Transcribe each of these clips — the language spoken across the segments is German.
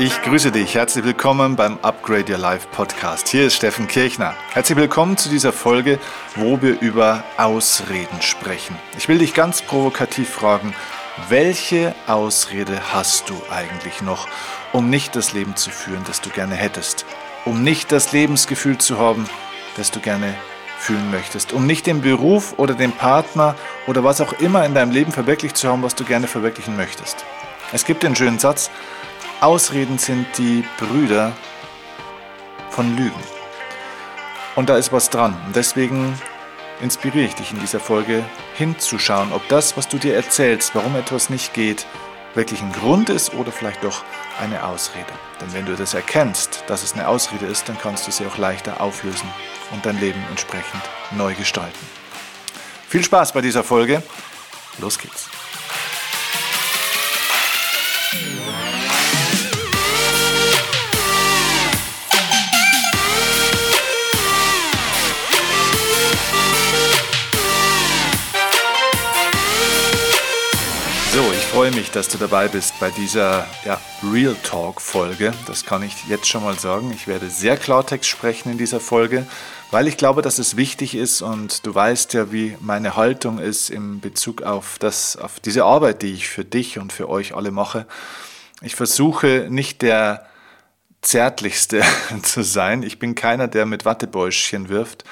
Ich grüße dich. Herzlich willkommen beim Upgrade Your Life Podcast. Hier ist Steffen Kirchner. Herzlich willkommen zu dieser Folge, wo wir über Ausreden sprechen. Ich will dich ganz provokativ fragen, welche Ausrede hast du eigentlich noch, um nicht das Leben zu führen, das du gerne hättest? Um nicht das Lebensgefühl zu haben, das du gerne fühlen möchtest? Um nicht den Beruf oder den Partner oder was auch immer in deinem Leben verwirklicht zu haben, was du gerne verwirklichen möchtest? Es gibt den schönen Satz, Ausreden sind die Brüder von Lügen. Und da ist was dran. Und deswegen inspiriere ich dich in dieser Folge hinzuschauen, ob das, was du dir erzählst, warum etwas nicht geht, wirklich ein Grund ist oder vielleicht doch eine Ausrede. Denn wenn du das erkennst, dass es eine Ausrede ist, dann kannst du sie auch leichter auflösen und dein Leben entsprechend neu gestalten. Viel Spaß bei dieser Folge. Los geht's. Mich, dass du dabei bist bei dieser ja, Real Talk Folge. Das kann ich jetzt schon mal sagen. Ich werde sehr Klartext sprechen in dieser Folge, weil ich glaube, dass es wichtig ist und du weißt ja, wie meine Haltung ist in Bezug auf, das, auf diese Arbeit, die ich für dich und für euch alle mache. Ich versuche nicht der zärtlichste zu sein. Ich bin keiner, der mit Wattebäuschen wirft,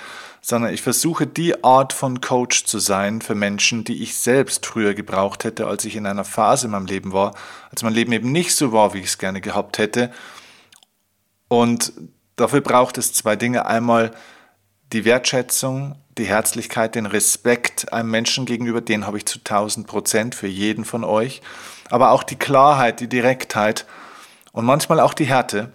sondern ich versuche die Art von Coach zu sein für Menschen, die ich selbst früher gebraucht hätte, als ich in einer Phase in meinem Leben war, als mein Leben eben nicht so war, wie ich es gerne gehabt hätte. Und dafür braucht es zwei Dinge. Einmal die Wertschätzung, die Herzlichkeit, den Respekt einem Menschen gegenüber, den habe ich zu 1000 Prozent für jeden von euch. Aber auch die Klarheit, die Direktheit und manchmal auch die Härte,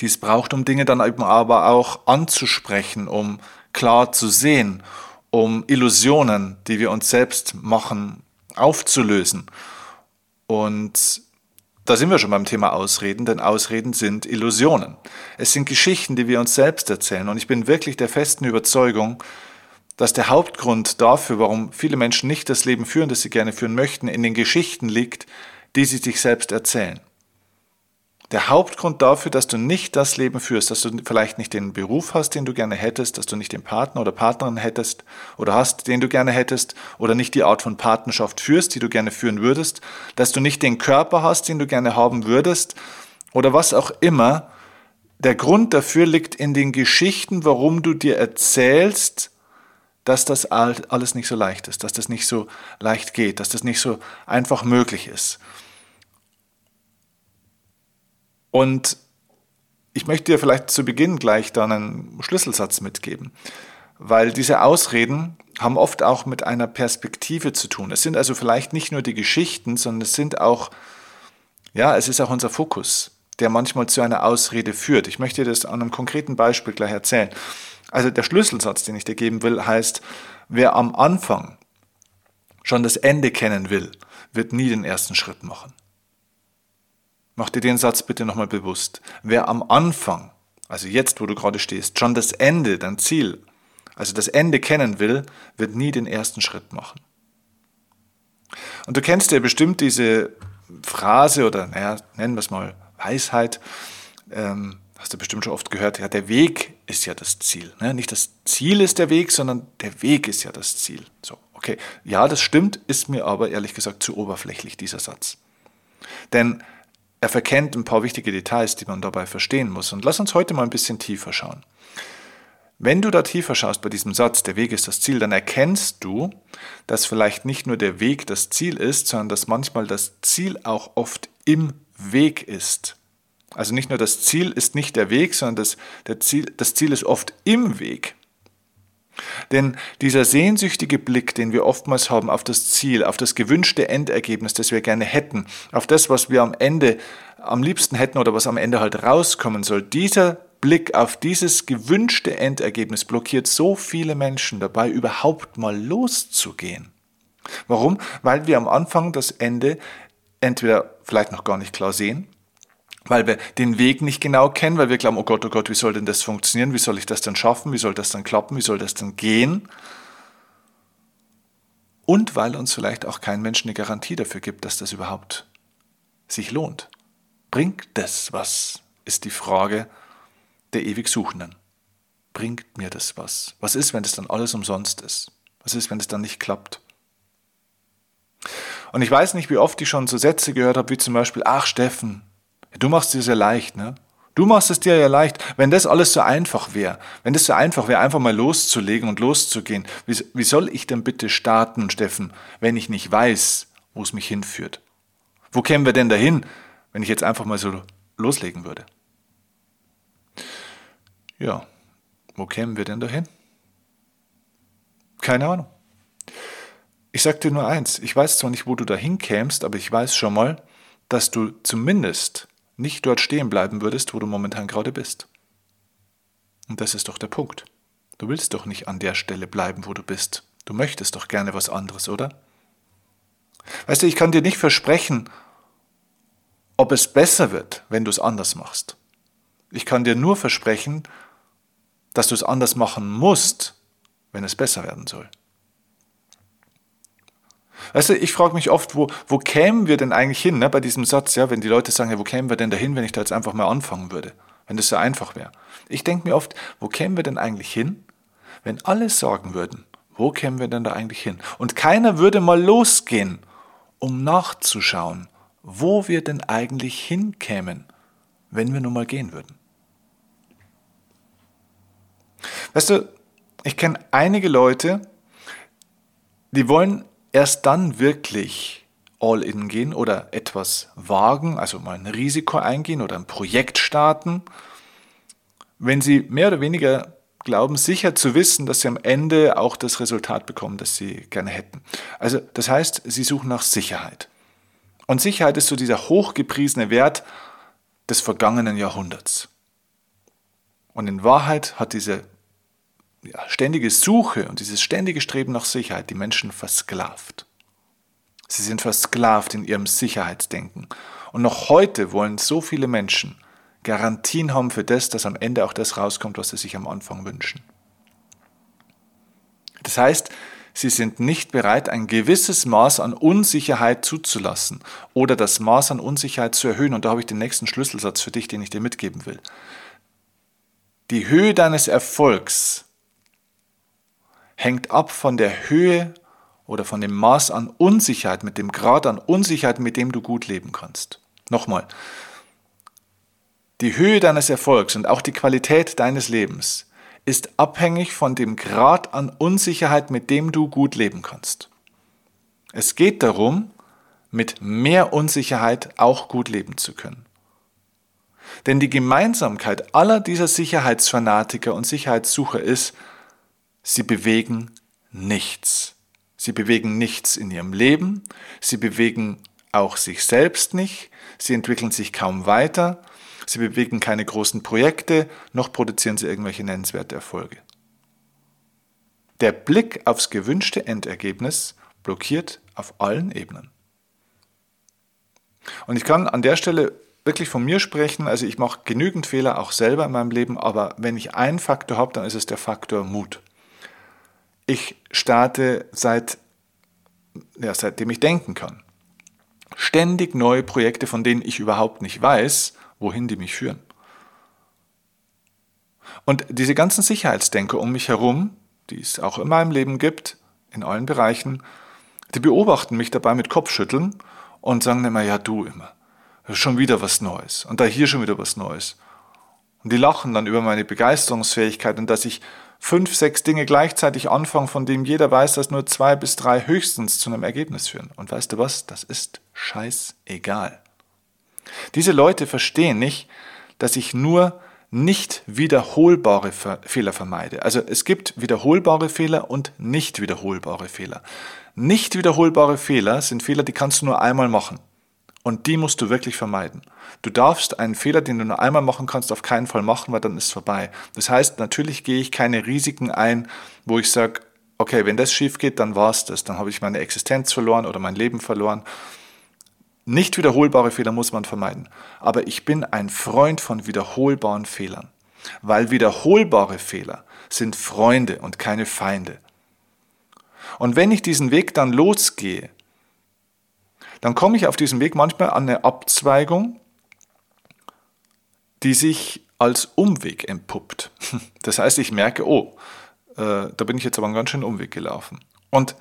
die es braucht, um Dinge dann eben aber auch anzusprechen, um klar zu sehen, um Illusionen, die wir uns selbst machen, aufzulösen. Und da sind wir schon beim Thema Ausreden, denn Ausreden sind Illusionen. Es sind Geschichten, die wir uns selbst erzählen. Und ich bin wirklich der festen Überzeugung, dass der Hauptgrund dafür, warum viele Menschen nicht das Leben führen, das sie gerne führen möchten, in den Geschichten liegt, die sie sich selbst erzählen. Der Hauptgrund dafür, dass du nicht das Leben führst, dass du vielleicht nicht den Beruf hast, den du gerne hättest, dass du nicht den Partner oder Partnerin hättest oder hast, den du gerne hättest, oder nicht die Art von Partnerschaft führst, die du gerne führen würdest, dass du nicht den Körper hast, den du gerne haben würdest, oder was auch immer, der Grund dafür liegt in den Geschichten, warum du dir erzählst, dass das alles nicht so leicht ist, dass das nicht so leicht geht, dass das nicht so einfach möglich ist. Und ich möchte dir vielleicht zu Beginn gleich dann einen Schlüsselsatz mitgeben, weil diese Ausreden haben oft auch mit einer Perspektive zu tun. Es sind also vielleicht nicht nur die Geschichten, sondern es sind auch, ja, es ist auch unser Fokus, der manchmal zu einer Ausrede führt. Ich möchte dir das an einem konkreten Beispiel gleich erzählen. Also der Schlüsselsatz, den ich dir geben will, heißt, wer am Anfang schon das Ende kennen will, wird nie den ersten Schritt machen. Mach dir den Satz bitte nochmal bewusst. Wer am Anfang, also jetzt, wo du gerade stehst, schon das Ende, dein Ziel, also das Ende kennen will, wird nie den ersten Schritt machen. Und du kennst ja bestimmt diese Phrase oder, naja, nennen wir es mal Weisheit, ähm, hast du bestimmt schon oft gehört, ja, der Weg ist ja das Ziel. Ne? Nicht das Ziel ist der Weg, sondern der Weg ist ja das Ziel. So, okay. Ja, das stimmt, ist mir aber ehrlich gesagt zu oberflächlich, dieser Satz. Denn er verkennt ein paar wichtige Details, die man dabei verstehen muss. Und lass uns heute mal ein bisschen tiefer schauen. Wenn du da tiefer schaust bei diesem Satz, der Weg ist das Ziel, dann erkennst du, dass vielleicht nicht nur der Weg das Ziel ist, sondern dass manchmal das Ziel auch oft im Weg ist. Also nicht nur das Ziel ist nicht der Weg, sondern das, Ziel, das Ziel ist oft im Weg. Denn dieser sehnsüchtige Blick, den wir oftmals haben auf das Ziel, auf das gewünschte Endergebnis, das wir gerne hätten, auf das, was wir am Ende am liebsten hätten oder was am Ende halt rauskommen soll, dieser Blick auf dieses gewünschte Endergebnis blockiert so viele Menschen dabei, überhaupt mal loszugehen. Warum? Weil wir am Anfang das Ende entweder vielleicht noch gar nicht klar sehen weil wir den Weg nicht genau kennen, weil wir glauben, oh Gott, oh Gott, wie soll denn das funktionieren? Wie soll ich das denn schaffen? Wie soll das dann klappen? Wie soll das dann gehen? Und weil uns vielleicht auch kein Mensch eine Garantie dafür gibt, dass das überhaupt sich lohnt. Bringt das was, ist die Frage der ewig Suchenden. Bringt mir das was? Was ist, wenn das dann alles umsonst ist? Was ist, wenn es dann nicht klappt? Und ich weiß nicht, wie oft ich schon so Sätze gehört habe, wie zum Beispiel, ach Steffen, du machst es dir sehr leicht, ne? Du machst es dir ja leicht. Wenn das alles so einfach wäre, wenn das so einfach wäre, einfach mal loszulegen und loszugehen, wie, wie soll ich denn bitte starten, Steffen, wenn ich nicht weiß, wo es mich hinführt? Wo kämen wir denn dahin, wenn ich jetzt einfach mal so loslegen würde? Ja, wo kämen wir denn dahin? Keine Ahnung. Ich sag dir nur eins, ich weiß zwar nicht, wo du dahin kämst, aber ich weiß schon mal, dass du zumindest nicht dort stehen bleiben würdest, wo du momentan gerade bist. Und das ist doch der Punkt. Du willst doch nicht an der Stelle bleiben, wo du bist. Du möchtest doch gerne was anderes, oder? Weißt du, ich kann dir nicht versprechen, ob es besser wird, wenn du es anders machst. Ich kann dir nur versprechen, dass du es anders machen musst, wenn es besser werden soll. Weißt du, ich frage mich oft, wo, wo kämen wir denn eigentlich hin, ne, bei diesem Satz, ja, wenn die Leute sagen, ja, wo kämen wir denn dahin, wenn ich da jetzt einfach mal anfangen würde, wenn das so einfach wäre. Ich denke mir oft, wo kämen wir denn eigentlich hin, wenn alle sagen würden, wo kämen wir denn da eigentlich hin? Und keiner würde mal losgehen, um nachzuschauen, wo wir denn eigentlich hinkämen, wenn wir nur mal gehen würden. Weißt du, ich kenne einige Leute, die wollen erst dann wirklich all in gehen oder etwas wagen, also mal ein Risiko eingehen oder ein Projekt starten, wenn sie mehr oder weniger glauben, sicher zu wissen, dass sie am Ende auch das Resultat bekommen, das sie gerne hätten. Also das heißt, sie suchen nach Sicherheit. Und Sicherheit ist so dieser hochgepriesene Wert des vergangenen Jahrhunderts. Und in Wahrheit hat diese ständige Suche und dieses ständige Streben nach Sicherheit die Menschen versklavt. Sie sind versklavt in ihrem Sicherheitsdenken. Und noch heute wollen so viele Menschen Garantien haben für das, dass am Ende auch das rauskommt, was sie sich am Anfang wünschen. Das heißt, sie sind nicht bereit, ein gewisses Maß an Unsicherheit zuzulassen oder das Maß an Unsicherheit zu erhöhen. Und da habe ich den nächsten Schlüsselsatz für dich, den ich dir mitgeben will. Die Höhe deines Erfolgs hängt ab von der Höhe oder von dem Maß an Unsicherheit, mit dem Grad an Unsicherheit, mit dem du gut leben kannst. Nochmal, die Höhe deines Erfolgs und auch die Qualität deines Lebens ist abhängig von dem Grad an Unsicherheit, mit dem du gut leben kannst. Es geht darum, mit mehr Unsicherheit auch gut leben zu können. Denn die Gemeinsamkeit aller dieser Sicherheitsfanatiker und Sicherheitssucher ist, Sie bewegen nichts. Sie bewegen nichts in ihrem Leben, sie bewegen auch sich selbst nicht, sie entwickeln sich kaum weiter, sie bewegen keine großen Projekte, noch produzieren sie irgendwelche nennenswerte Erfolge. Der Blick aufs gewünschte Endergebnis blockiert auf allen Ebenen. Und ich kann an der Stelle wirklich von mir sprechen, also ich mache genügend Fehler auch selber in meinem Leben, aber wenn ich einen Faktor habe, dann ist es der Faktor Mut. Ich starte seit, ja, seitdem ich denken kann. Ständig neue Projekte, von denen ich überhaupt nicht weiß, wohin die mich führen. Und diese ganzen Sicherheitsdenker um mich herum, die es auch in meinem Leben gibt, in allen Bereichen, die beobachten mich dabei mit Kopfschütteln und sagen immer, ja du immer, schon wieder was Neues und da hier schon wieder was Neues. Und die lachen dann über meine Begeisterungsfähigkeit und dass ich fünf, sechs Dinge gleichzeitig anfangen, von denen jeder weiß, dass nur zwei bis drei höchstens zu einem Ergebnis führen. Und weißt du was? Das ist scheißegal. Diese Leute verstehen nicht, dass ich nur nicht wiederholbare Fehler vermeide. Also es gibt wiederholbare Fehler und nicht wiederholbare Fehler. Nicht wiederholbare Fehler sind Fehler, die kannst du nur einmal machen. Und die musst du wirklich vermeiden. Du darfst einen Fehler, den du nur einmal machen kannst, auf keinen Fall machen, weil dann ist es vorbei. Das heißt, natürlich gehe ich keine Risiken ein, wo ich sage, okay, wenn das schief geht, dann war es das. Dann habe ich meine Existenz verloren oder mein Leben verloren. Nicht wiederholbare Fehler muss man vermeiden. Aber ich bin ein Freund von wiederholbaren Fehlern. Weil wiederholbare Fehler sind Freunde und keine Feinde. Und wenn ich diesen Weg dann losgehe, dann komme ich auf diesem Weg manchmal an eine Abzweigung die sich als Umweg entpuppt. Das heißt, ich merke, oh, äh, da bin ich jetzt aber einen ganz schönen Umweg gelaufen. Und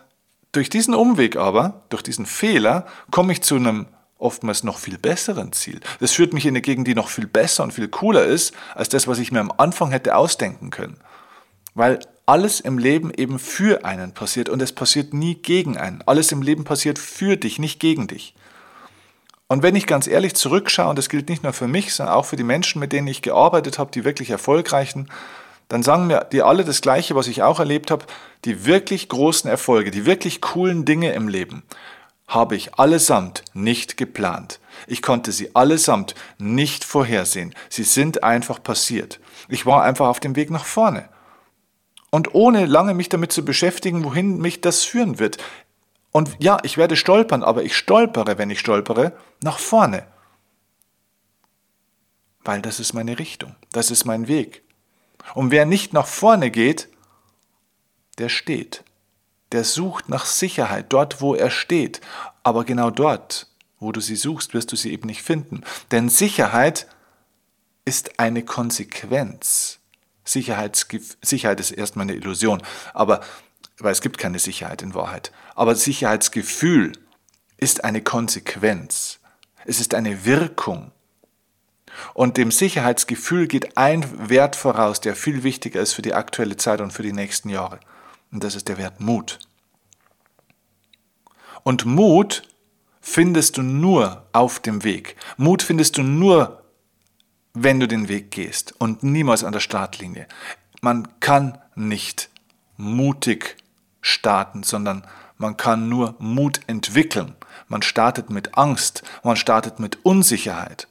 durch diesen Umweg aber, durch diesen Fehler, komme ich zu einem oftmals noch viel besseren Ziel. Das führt mich in eine Gegend, die noch viel besser und viel cooler ist, als das, was ich mir am Anfang hätte ausdenken können. Weil alles im Leben eben für einen passiert und es passiert nie gegen einen. Alles im Leben passiert für dich, nicht gegen dich. Und wenn ich ganz ehrlich zurückschaue, und das gilt nicht nur für mich, sondern auch für die Menschen, mit denen ich gearbeitet habe, die wirklich erfolgreichen, dann sagen mir die alle das Gleiche, was ich auch erlebt habe. Die wirklich großen Erfolge, die wirklich coolen Dinge im Leben habe ich allesamt nicht geplant. Ich konnte sie allesamt nicht vorhersehen. Sie sind einfach passiert. Ich war einfach auf dem Weg nach vorne. Und ohne lange mich damit zu beschäftigen, wohin mich das führen wird. Und ja, ich werde stolpern, aber ich stolpere, wenn ich stolpere, nach vorne. Weil das ist meine Richtung, das ist mein Weg. Und wer nicht nach vorne geht, der steht. Der sucht nach Sicherheit dort, wo er steht. Aber genau dort, wo du sie suchst, wirst du sie eben nicht finden. Denn Sicherheit ist eine Konsequenz. Sicherheit ist erstmal eine Illusion, aber weil es gibt keine Sicherheit in Wahrheit. Aber Sicherheitsgefühl ist eine Konsequenz. Es ist eine Wirkung. Und dem Sicherheitsgefühl geht ein Wert voraus, der viel wichtiger ist für die aktuelle Zeit und für die nächsten Jahre. Und das ist der Wert Mut. Und Mut findest du nur auf dem Weg. Mut findest du nur, wenn du den Weg gehst und niemals an der Startlinie. Man kann nicht mutig starten, sondern man kann nur Mut entwickeln. Man startet mit Angst, man startet mit Unsicherheit.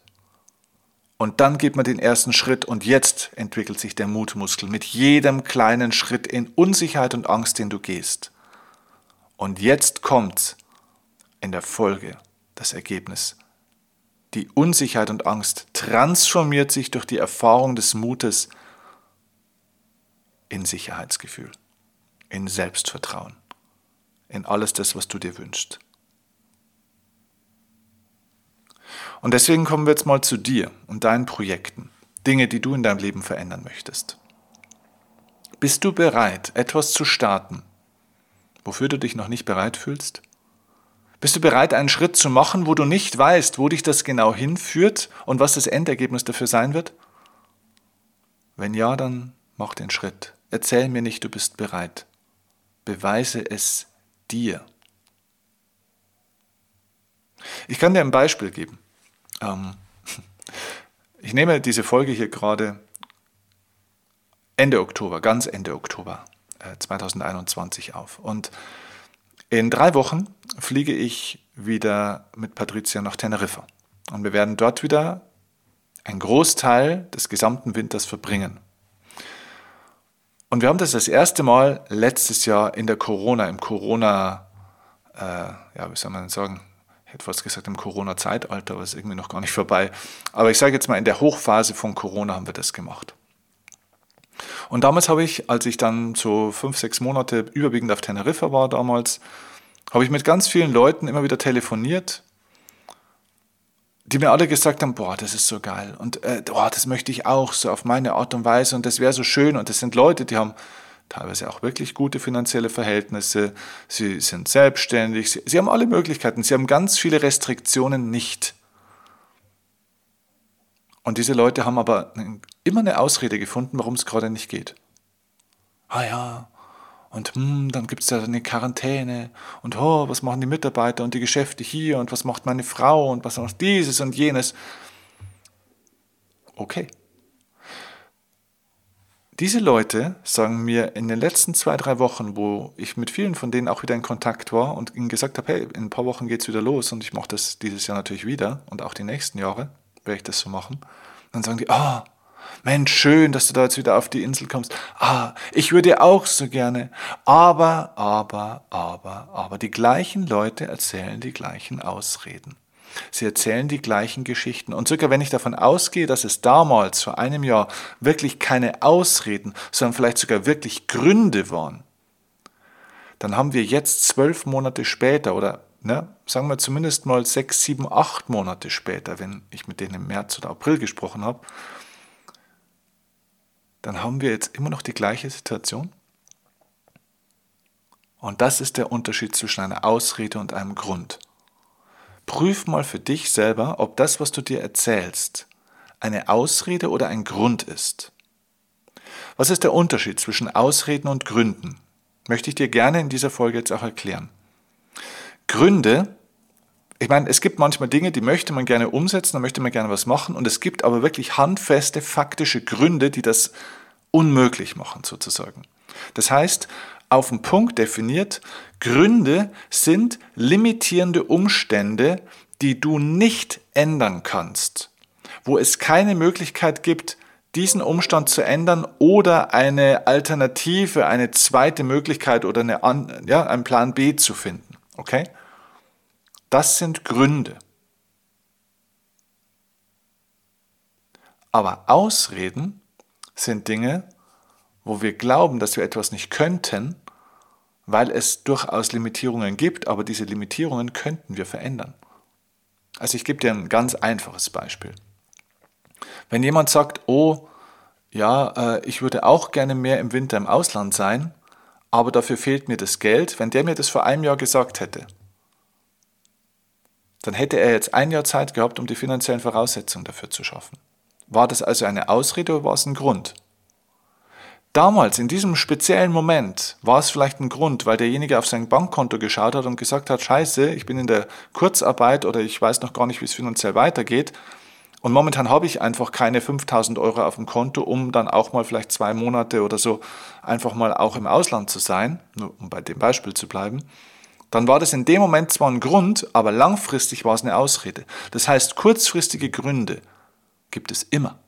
Und dann geht man den ersten Schritt und jetzt entwickelt sich der Mutmuskel mit jedem kleinen Schritt in Unsicherheit und Angst, den du gehst. Und jetzt kommt in der Folge das Ergebnis. Die Unsicherheit und Angst transformiert sich durch die Erfahrung des Mutes in Sicherheitsgefühl, in Selbstvertrauen, in alles das, was du dir wünschst. Und deswegen kommen wir jetzt mal zu dir und deinen Projekten, Dinge, die du in deinem Leben verändern möchtest. Bist du bereit, etwas zu starten, wofür du dich noch nicht bereit fühlst? Bist du bereit, einen Schritt zu machen, wo du nicht weißt, wo dich das genau hinführt und was das Endergebnis dafür sein wird? Wenn ja, dann mach den Schritt. Erzähl mir nicht, du bist bereit. Beweise es dir. Ich kann dir ein Beispiel geben. Ähm, ich nehme diese Folge hier gerade Ende Oktober, ganz Ende Oktober äh, 2021 auf. Und in drei Wochen fliege ich wieder mit Patricia nach Teneriffa. Und wir werden dort wieder einen Großteil des gesamten Winters verbringen. Und wir haben das das erste Mal letztes Jahr in der Corona, im Corona, äh, ja, wie soll man sagen, hätte fast gesagt im Corona-Zeitalter, aber ist irgendwie noch gar nicht vorbei. Aber ich sage jetzt mal, in der Hochphase von Corona haben wir das gemacht. Und damals habe ich, als ich dann so fünf, sechs Monate überwiegend auf Teneriffa war damals, habe ich mit ganz vielen Leuten immer wieder telefoniert, die mir alle gesagt haben, boah, das ist so geil. Und äh, boah, das möchte ich auch so auf meine Art und Weise. Und das wäre so schön. Und das sind Leute, die haben teilweise auch wirklich gute finanzielle Verhältnisse, sie sind selbstständig, sie, sie haben alle Möglichkeiten, sie haben ganz viele Restriktionen nicht. Und diese Leute haben aber immer eine Ausrede gefunden, warum es gerade nicht geht. Ah ja, und hm, dann gibt es ja eine Quarantäne und oh, was machen die Mitarbeiter und die Geschäfte hier und was macht meine Frau und was macht dieses und jenes. Okay. Diese Leute sagen mir in den letzten zwei, drei Wochen, wo ich mit vielen von denen auch wieder in Kontakt war und ihnen gesagt habe, hey, in ein paar Wochen geht es wieder los und ich mache das dieses Jahr natürlich wieder und auch die nächsten Jahre werde ich das so machen. Dann sagen die, ah, oh, Mensch, schön, dass du da jetzt wieder auf die Insel kommst. Ah, ich würde auch so gerne. Aber, aber, aber, aber die gleichen Leute erzählen die gleichen Ausreden. Sie erzählen die gleichen Geschichten. Und sogar wenn ich davon ausgehe, dass es damals vor einem Jahr wirklich keine Ausreden, sondern vielleicht sogar wirklich Gründe waren, dann haben wir jetzt zwölf Monate später oder ne, sagen wir zumindest mal sechs, sieben, acht Monate später, wenn ich mit denen im März oder April gesprochen habe, dann haben wir jetzt immer noch die gleiche Situation. Und das ist der Unterschied zwischen einer Ausrede und einem Grund. Prüf mal für dich selber, ob das, was du dir erzählst, eine Ausrede oder ein Grund ist. Was ist der Unterschied zwischen Ausreden und Gründen? Möchte ich dir gerne in dieser Folge jetzt auch erklären. Gründe, ich meine, es gibt manchmal Dinge, die möchte man gerne umsetzen, da möchte man gerne was machen und es gibt aber wirklich handfeste, faktische Gründe, die das unmöglich machen sozusagen. Das heißt, auf den Punkt definiert, Gründe sind limitierende Umstände, die du nicht ändern kannst, wo es keine Möglichkeit gibt, diesen Umstand zu ändern oder eine Alternative, eine zweite Möglichkeit oder eine, ja, einen Plan B zu finden. Okay? Das sind Gründe. Aber Ausreden sind Dinge, wo wir glauben, dass wir etwas nicht könnten, weil es durchaus Limitierungen gibt, aber diese Limitierungen könnten wir verändern. Also ich gebe dir ein ganz einfaches Beispiel. Wenn jemand sagt, oh, ja, äh, ich würde auch gerne mehr im Winter im Ausland sein, aber dafür fehlt mir das Geld, wenn der mir das vor einem Jahr gesagt hätte, dann hätte er jetzt ein Jahr Zeit gehabt, um die finanziellen Voraussetzungen dafür zu schaffen. War das also eine Ausrede oder war es ein Grund? Damals, in diesem speziellen Moment, war es vielleicht ein Grund, weil derjenige auf sein Bankkonto geschaut hat und gesagt hat, scheiße, ich bin in der Kurzarbeit oder ich weiß noch gar nicht, wie es finanziell weitergeht. Und momentan habe ich einfach keine 5000 Euro auf dem Konto, um dann auch mal vielleicht zwei Monate oder so einfach mal auch im Ausland zu sein, nur um bei dem Beispiel zu bleiben. Dann war das in dem Moment zwar ein Grund, aber langfristig war es eine Ausrede. Das heißt, kurzfristige Gründe gibt es immer.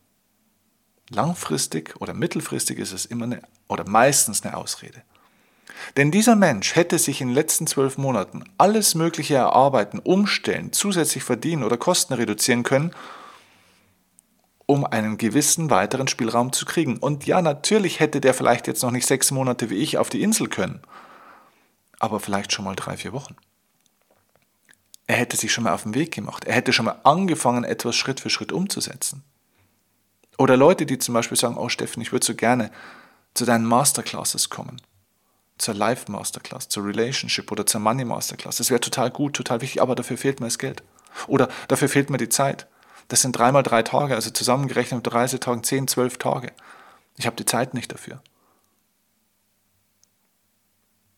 Langfristig oder mittelfristig ist es immer eine oder meistens eine Ausrede. Denn dieser Mensch hätte sich in den letzten zwölf Monaten alles Mögliche erarbeiten, umstellen, zusätzlich verdienen oder Kosten reduzieren können, um einen gewissen weiteren Spielraum zu kriegen. Und ja, natürlich hätte der vielleicht jetzt noch nicht sechs Monate wie ich auf die Insel können, aber vielleicht schon mal drei, vier Wochen. Er hätte sich schon mal auf den Weg gemacht. Er hätte schon mal angefangen, etwas Schritt für Schritt umzusetzen. Oder Leute, die zum Beispiel sagen, oh Steffen, ich würde so gerne zu deinen Masterclasses kommen. Zur Life Masterclass, zur Relationship oder zur Money Masterclass. Das wäre total gut, total wichtig, aber dafür fehlt mir das Geld. Oder dafür fehlt mir die Zeit. Das sind dreimal drei Tage, also zusammengerechnet mit Reisetagen zehn, zwölf Tage. Ich habe die Zeit nicht dafür.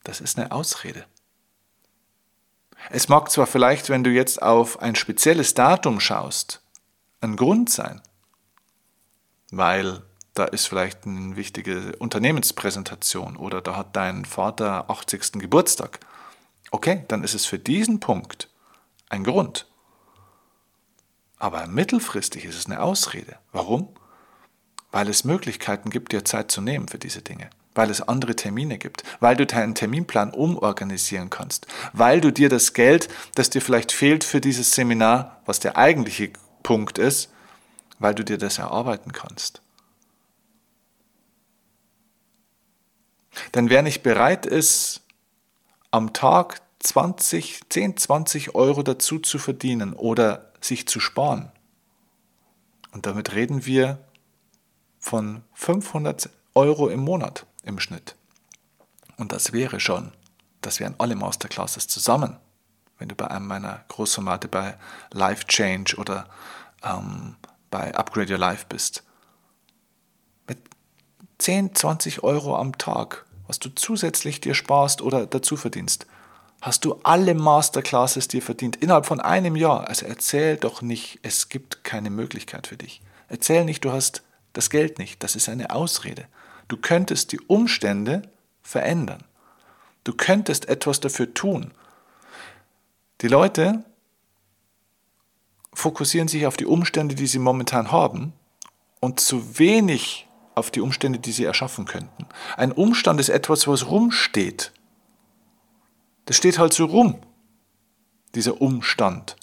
Das ist eine Ausrede. Es mag zwar vielleicht, wenn du jetzt auf ein spezielles Datum schaust, ein Grund sein, weil da ist vielleicht eine wichtige Unternehmenspräsentation oder da hat dein Vater 80. Geburtstag. Okay, dann ist es für diesen Punkt ein Grund. Aber mittelfristig ist es eine Ausrede. Warum? Weil es Möglichkeiten gibt, dir Zeit zu nehmen für diese Dinge. Weil es andere Termine gibt. Weil du deinen Terminplan umorganisieren kannst. Weil du dir das Geld, das dir vielleicht fehlt für dieses Seminar, was der eigentliche Punkt ist, weil du dir das erarbeiten kannst. Denn wer nicht bereit ist, am Tag 20, 10, 20 Euro dazu zu verdienen oder sich zu sparen, und damit reden wir von 500 Euro im Monat im Schnitt. Und das wäre schon, das wären alle Masterclasses zusammen, wenn du bei einem meiner Großformate bei Life Change oder ähm, bei Upgrade Your Life bist. Mit 10, 20 Euro am Tag, was du zusätzlich dir sparst oder dazu verdienst, hast du alle Masterclasses dir verdient innerhalb von einem Jahr. Also erzähl doch nicht, es gibt keine Möglichkeit für dich. Erzähl nicht, du hast das Geld nicht. Das ist eine Ausrede. Du könntest die Umstände verändern. Du könntest etwas dafür tun. Die Leute fokussieren sich auf die Umstände, die sie momentan haben und zu wenig auf die Umstände, die sie erschaffen könnten. Ein Umstand ist etwas, was rumsteht. Das steht halt so rum, dieser Umstand.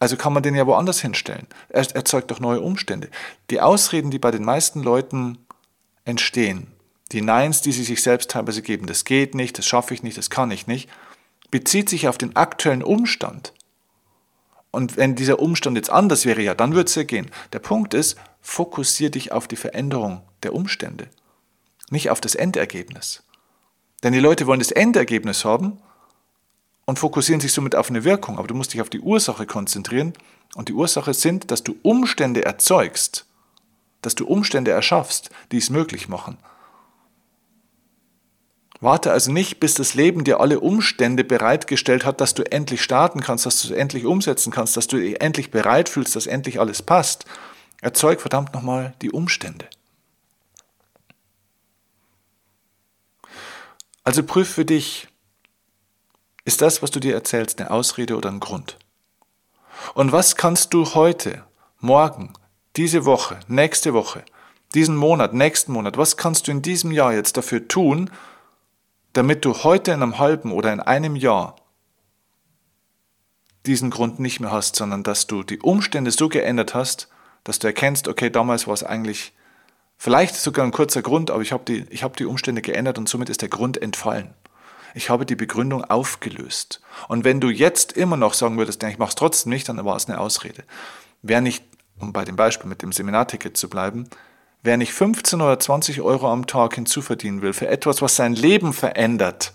Also kann man den ja woanders hinstellen. Er erzeugt doch neue Umstände. Die Ausreden, die bei den meisten Leuten entstehen, die Neins, die sie sich selbst teilweise geben, das geht nicht, das schaffe ich nicht, das kann ich nicht, bezieht sich auf den aktuellen Umstand. Und wenn dieser Umstand jetzt anders wäre, ja, dann würde es ja gehen. Der Punkt ist, fokussiere dich auf die Veränderung der Umstände, nicht auf das Endergebnis. Denn die Leute wollen das Endergebnis haben und fokussieren sich somit auf eine Wirkung, aber du musst dich auf die Ursache konzentrieren und die Ursache sind, dass du Umstände erzeugst, dass du Umstände erschaffst, die es möglich machen. Warte also nicht, bis das Leben dir alle Umstände bereitgestellt hat, dass du endlich starten kannst, dass du es endlich umsetzen kannst, dass du dich endlich bereit fühlst, dass endlich alles passt. Erzeug verdammt nochmal die Umstände. Also prüf für dich, ist das, was du dir erzählst, eine Ausrede oder ein Grund? Und was kannst du heute, morgen, diese Woche, nächste Woche, diesen Monat, nächsten Monat, was kannst du in diesem Jahr jetzt dafür tun, damit du heute in einem halben oder in einem Jahr diesen Grund nicht mehr hast, sondern dass du die Umstände so geändert hast, dass du erkennst, okay, damals war es eigentlich vielleicht sogar ein kurzer Grund, aber ich habe die, hab die Umstände geändert und somit ist der Grund entfallen. Ich habe die Begründung aufgelöst. Und wenn du jetzt immer noch sagen würdest, ich mache es trotzdem nicht, dann war es eine Ausrede. Wer nicht, um bei dem Beispiel mit dem Seminarticket zu bleiben, Wer nicht 15 oder 20 Euro am Tag hinzuverdienen will für etwas, was sein Leben verändert,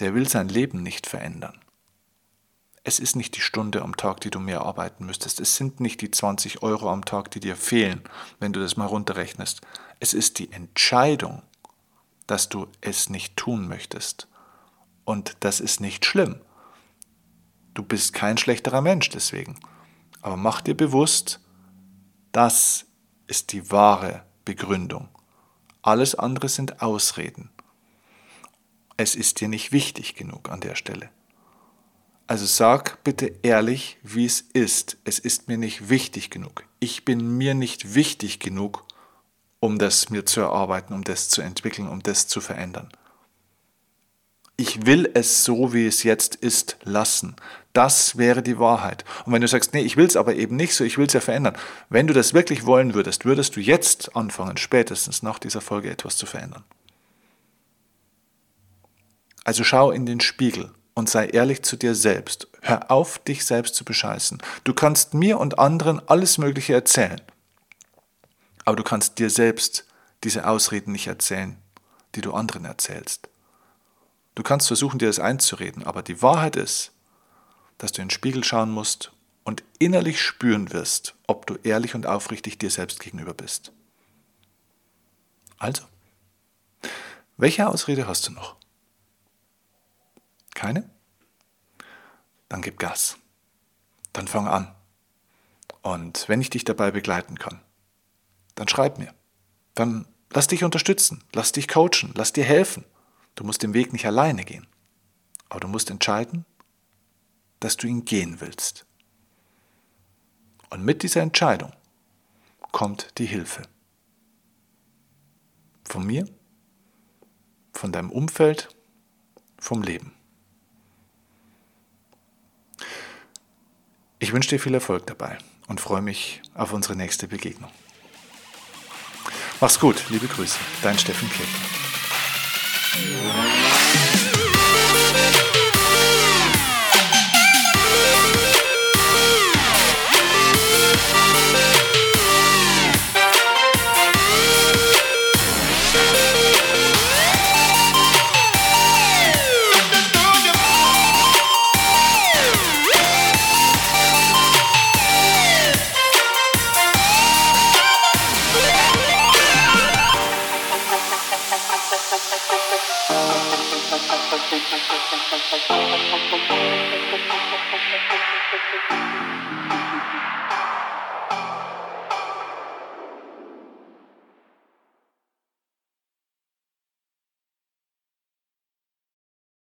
der will sein Leben nicht verändern. Es ist nicht die Stunde am Tag, die du mehr arbeiten müsstest. Es sind nicht die 20 Euro am Tag, die dir fehlen, wenn du das mal runterrechnest. Es ist die Entscheidung, dass du es nicht tun möchtest. Und das ist nicht schlimm. Du bist kein schlechterer Mensch deswegen. Aber mach dir bewusst, dass ist die wahre Begründung. Alles andere sind Ausreden. Es ist dir nicht wichtig genug an der Stelle. Also sag bitte ehrlich, wie es ist. Es ist mir nicht wichtig genug. Ich bin mir nicht wichtig genug, um das mir zu erarbeiten, um das zu entwickeln, um das zu verändern ich will es so, wie es jetzt ist, lassen. Das wäre die Wahrheit. Und wenn du sagst, nee, ich will es aber eben nicht so, ich will es ja verändern. Wenn du das wirklich wollen würdest, würdest du jetzt anfangen, spätestens nach dieser Folge etwas zu verändern. Also schau in den Spiegel und sei ehrlich zu dir selbst. Hör auf, dich selbst zu bescheißen. Du kannst mir und anderen alles Mögliche erzählen. Aber du kannst dir selbst diese Ausreden nicht erzählen, die du anderen erzählst. Du kannst versuchen, dir das einzureden, aber die Wahrheit ist, dass du in den Spiegel schauen musst und innerlich spüren wirst, ob du ehrlich und aufrichtig dir selbst gegenüber bist. Also, welche Ausrede hast du noch? Keine? Dann gib Gas. Dann fang an. Und wenn ich dich dabei begleiten kann, dann schreib mir. Dann lass dich unterstützen, lass dich coachen, lass dir helfen. Du musst den Weg nicht alleine gehen, aber du musst entscheiden, dass du ihn gehen willst. Und mit dieser Entscheidung kommt die Hilfe. Von mir, von deinem Umfeld, vom Leben. Ich wünsche dir viel Erfolg dabei und freue mich auf unsere nächste Begegnung. Mach's gut, liebe Grüße, dein Steffen Kirchner. Música